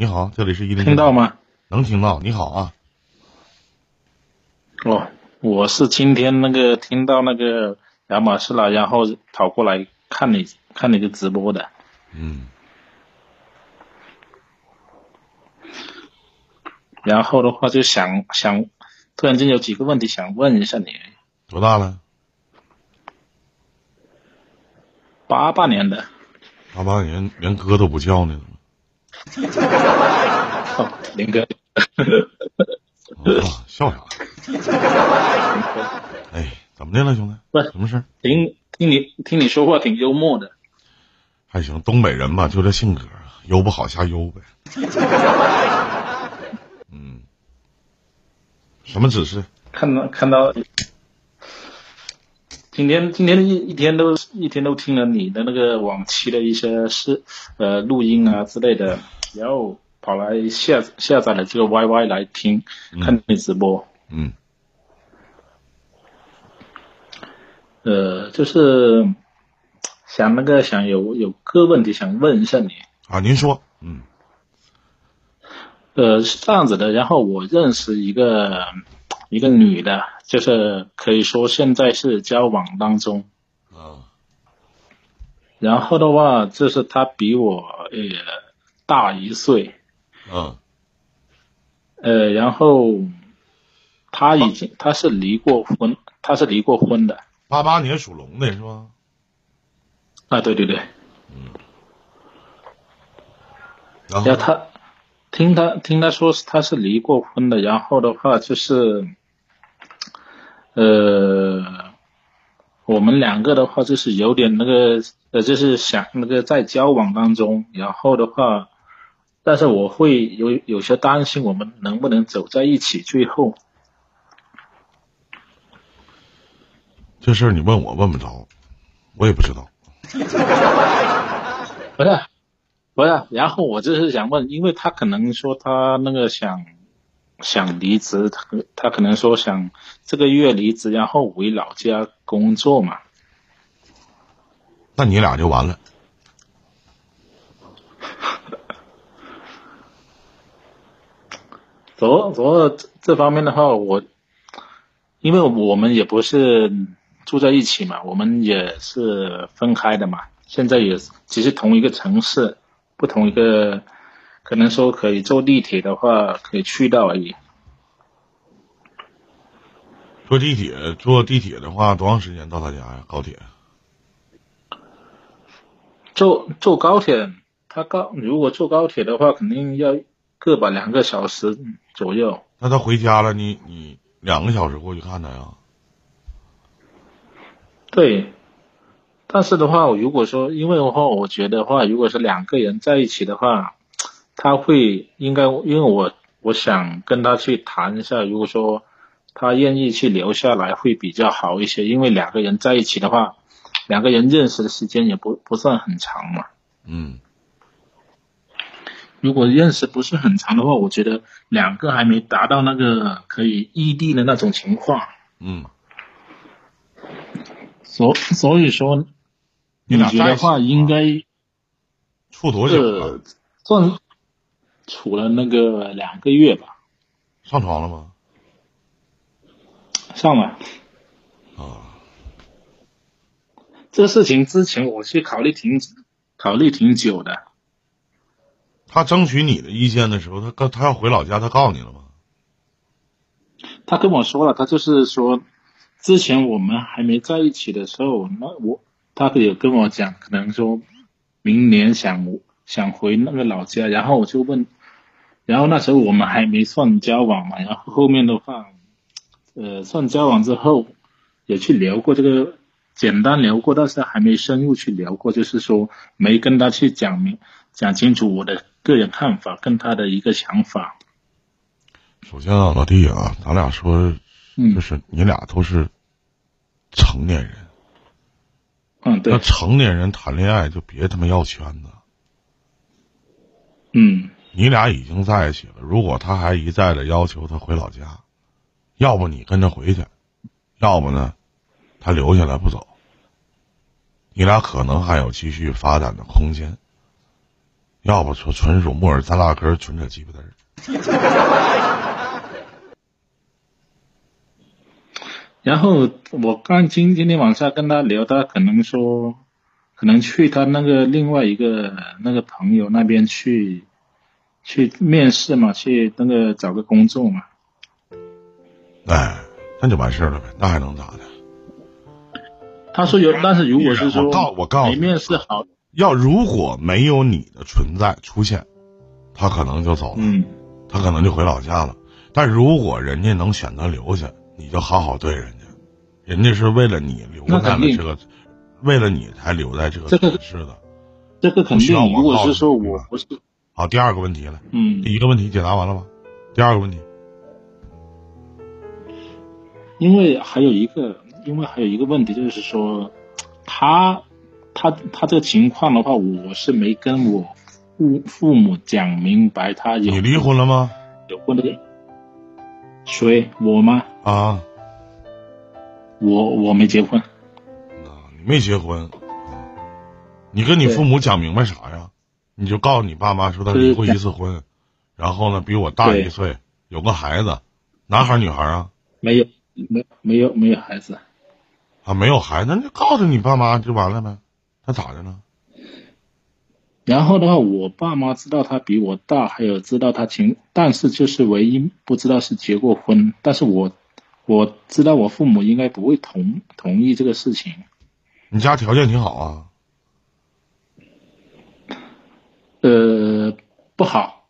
你好，这里是一零。听到吗？能听到。你好啊。哦，我是今天那个听到那个亚马逊了，然后跑过来看你看你的直播的。嗯。然后的话就想想，突然间有几个问题想问一下你。多大了？八八年的。八八年连哥都不叫呢。林哥，笑啥？哎，怎么的了，兄弟？不，什么事听听你听你说话挺幽默的。还行，东北人嘛，就这性格，悠不好瞎悠呗。嗯，什么指示？看到看到，今天今天一一天都一天都听了你的那个往期的一些是呃录音啊之类的，然后。跑来下下载了这个 YY 来听，看你直播。嗯。呃，就是想那个想有有个问题想问一下你。啊，您说。嗯。呃，是这样子的，然后我认识一个一个女的，就是可以说现在是交往当中。啊。然后的话，就是他比我呃大一岁。嗯，呃，然后他已经他是离过婚，他是离过婚的。八八年属龙的是吗？啊，对对对。嗯。然后他听他听他说他是离过婚的，然后的话就是，呃，我们两个的话就是有点那个呃，就是想那个在交往当中，然后的话。但是我会有有些担心，我们能不能走在一起？最后，这事儿你问我问不着，我也不知道。不是，不是，然后我就是想问，因为他可能说他那个想想离职，他他可能说想这个月离职，然后回老家工作嘛。那你俩就完了。主主要这方面的话，我因为我们也不是住在一起嘛，我们也是分开的嘛。现在也只是同一个城市，不同一个，可能说可以坐地铁的话可以去到而已。坐地铁，坐地铁的话多长时间到他家呀？高铁？坐坐高铁，他高如果坐高铁的话，肯定要。个把两个小时左右。那他回家了，你你两个小时过去看他呀？对，但是的话，如果说因为的话，我觉得话，如果是两个人在一起的话，他会应该因为我我想跟他去谈一下，如果说他愿意去留下来，会比较好一些。因为两个人在一起的话，两个人认识的时间也不不算很长嘛。嗯。如果认识不是很长的话，我觉得两个还没达到那个可以异地的那种情况。嗯。所所以说，你觉得话应该处多久了？算处了那个两个月吧。上床了吗？上了。啊。这个事情之前我去考虑挺考虑挺久的。他争取你的意见的时候，他告他要回老家，他告诉你了吗？他跟我说了，他就是说，之前我们还没在一起的时候，那我他有跟我讲，可能说明年想想回那个老家，然后我就问，然后那时候我们还没算交往嘛，然后后面的话，呃，算交往之后也去聊过这个，简单聊过，但是还没深入去聊过，就是说没跟他去讲明讲清楚我的。个人看法跟他的一个想法。首先啊，老弟啊，咱俩说，就是你俩都是成年人。嗯，对。那成年人谈恋爱就别他妈要圈子。嗯。你俩已经在一起了，如果他还一再的要求他回老家，要不你跟着回去，要不呢，他留下来不走，你俩可能还有继续发展的空间。要不说纯属木耳扎拉根，纯扯鸡巴嘚儿。然后我刚今今天晚上跟他聊，他可能说，可能去他那个另外一个那个朋友那边去去面试嘛，去那个找个工作嘛。哎，那就完事儿了呗，那还能咋的？他说有，但是如果是说我告我告诉你面试好，要如果没有你的存在出现，他可能就走了，嗯，他可能就回老家了。但如果人家能选择留下，你就好好对人家，人家是为了你留在了这个，为了你才留在这个城市的。这个肯定。如果是说我不是，好，第二个问题了，嗯，第一个问题解答完了吗？第二个问题，因为还有一个，因为还有一个问题就是说，他他他这个情况的话，我是没跟我父父母讲明白，他有你离婚了吗？有过那个谁我吗？啊，我我没结婚，啊你没结婚，啊你跟你父母讲明白啥呀？你就告诉你爸妈说他离过一次婚，然后呢比我大一岁，有个孩子，男孩儿女孩儿啊？没有没没有没有孩子，啊，没有孩子，那就告诉你爸妈就完了呗。那咋的了？然后的话，我爸妈知道他比我大，还有知道他情，但是就是唯一不知道是结过婚，但是我我知道我父母应该不会同同意这个事情。你家条件挺好啊，呃，不好，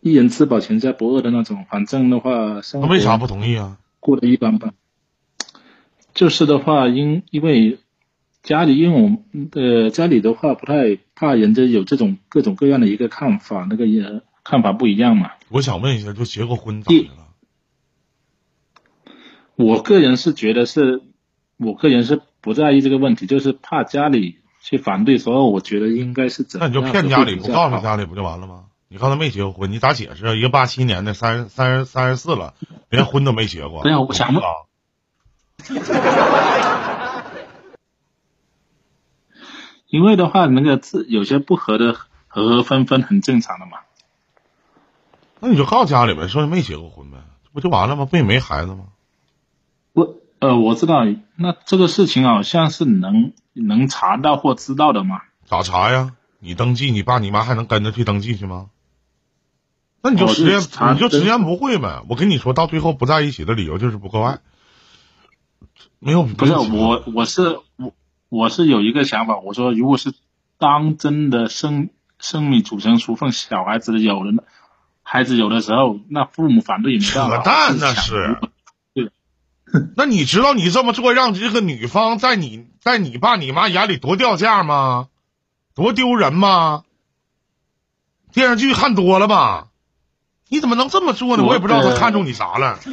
一人吃饱全家不饿的那种。反正的话，生活那为啥不同意啊？过得一般般？就是的话，因因为家里，因为我们呃家里的话不太怕人家有这种各种各样的一个看法，那个也看法不一样嘛。我想问一下，就结过婚咋的了？我个人是觉得是，我个人是不在意这个问题，就是怕家里去反对，所以我觉得应该是怎那你就骗家里，不告诉家里不就完了吗？你刚才没结过婚，你咋解释啊？一个八七年的，三十三十三十四了，连婚都没结过。没有我想问啊，因为的话，那个字有些不合的合合分分很正常的嘛。那你就告诉家里呗，说你没结过婚呗，不就完了吗？不也没孩子吗？我呃，我知道，那这个事情好像是能能查到或知道的吗。咋查呀？你登记，你爸你妈还能跟着去登记去吗？那你就哦实验，就是查你就直言不会呗。我跟你说，到最后不在一起的理由就是不够爱，没有不是我，我是我我是有一个想法，我说如果是当真的生生米煮成熟饭，小孩子有的，孩子有的时候，那父母反对也没办法。扯淡那是对。那你知道你这么做让这个女方在你在你爸你妈眼里多掉价吗？多丢人吗？电视剧看多了吧？你怎么能这么做呢？我我也不知道他呃看中你啥了。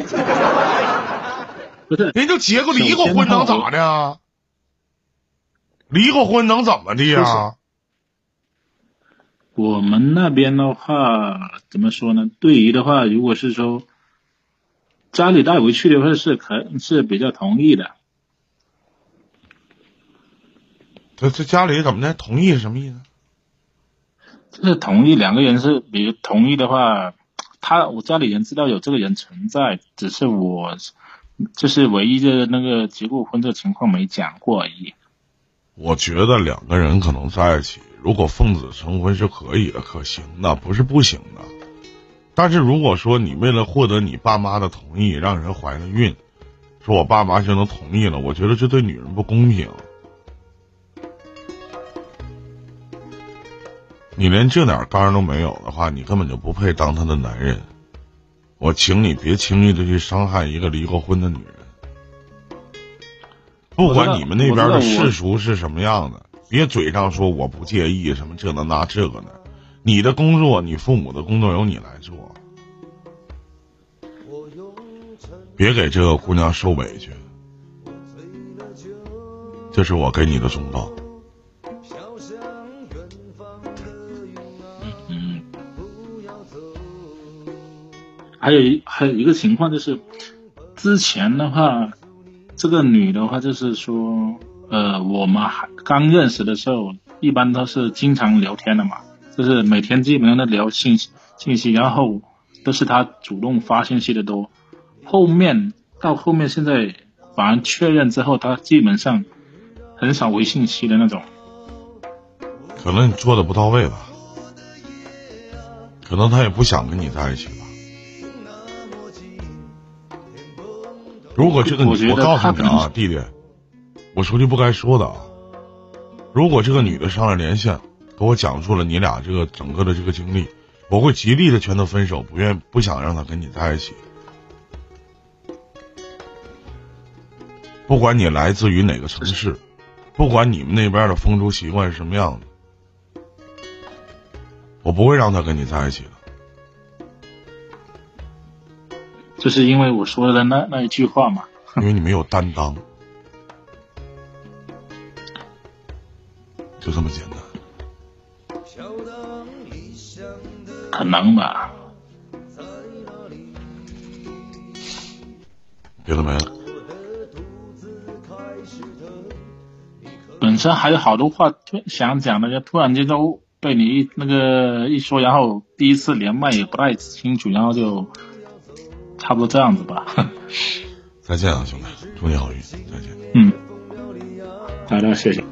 不是人就结个离过婚能咋的呀？离过婚能怎么的呀？我们那边的话，怎么说呢？对于的话，如果是说家里带回去的话，是可是比较同意的。这这家里怎么的？同意是什么意思？就是同意两个人是，比如同意的话，他我家里人知道有这个人存在，只是我就是唯一的那个结过婚这个情况没讲过而已。我觉得两个人可能在一起，如果奉子成婚是可以的、可行的，不是不行的。但是如果说你为了获得你爸妈的同意，让人怀了孕，说我爸妈就能同意了，我觉得这对女人不公平。你连这点刚都没有的话，你根本就不配当他的男人。我请你别轻易的去伤害一个离过婚的女人。不管你们那边的世俗是什么样的，别嘴上说我不介意什么这个那这个的，你的工作，你父母的工作由你来做，别给这个姑娘受委屈。这是我给你的忠告。还有一还有一个情况就是，之前的话，这个女的话就是说，呃，我们还刚认识的时候，一般都是经常聊天的嘛，就是每天基本上都聊信息信息，然后都是他主动发信息的多。后面到后面现在反而确认之后，他基本上很少回信息的那种。可能你做的不到位吧，可能他也不想跟你在一起吧。如果这个女，我告诉你啊，弟弟，我说句不该说的啊。如果这个女的上来连线，给我讲述了你俩这个整个的这个经历，我会极力的劝他分手，不愿不想让他跟你在一起。不管你来自于哪个城市，不管你们那边的风俗习惯是什么样的。我不会让他跟你在一起的，就是因为我说的那那一句话嘛。因为你没有担当，就这么简单。可能吧。别的没了。本身还有好多话想讲的，就突然间都。被你一那个一说，然后第一次连麦也不太清楚，然后就差不多这样子吧。再见啊，兄弟，祝你好运，再见。嗯，好的，谢谢。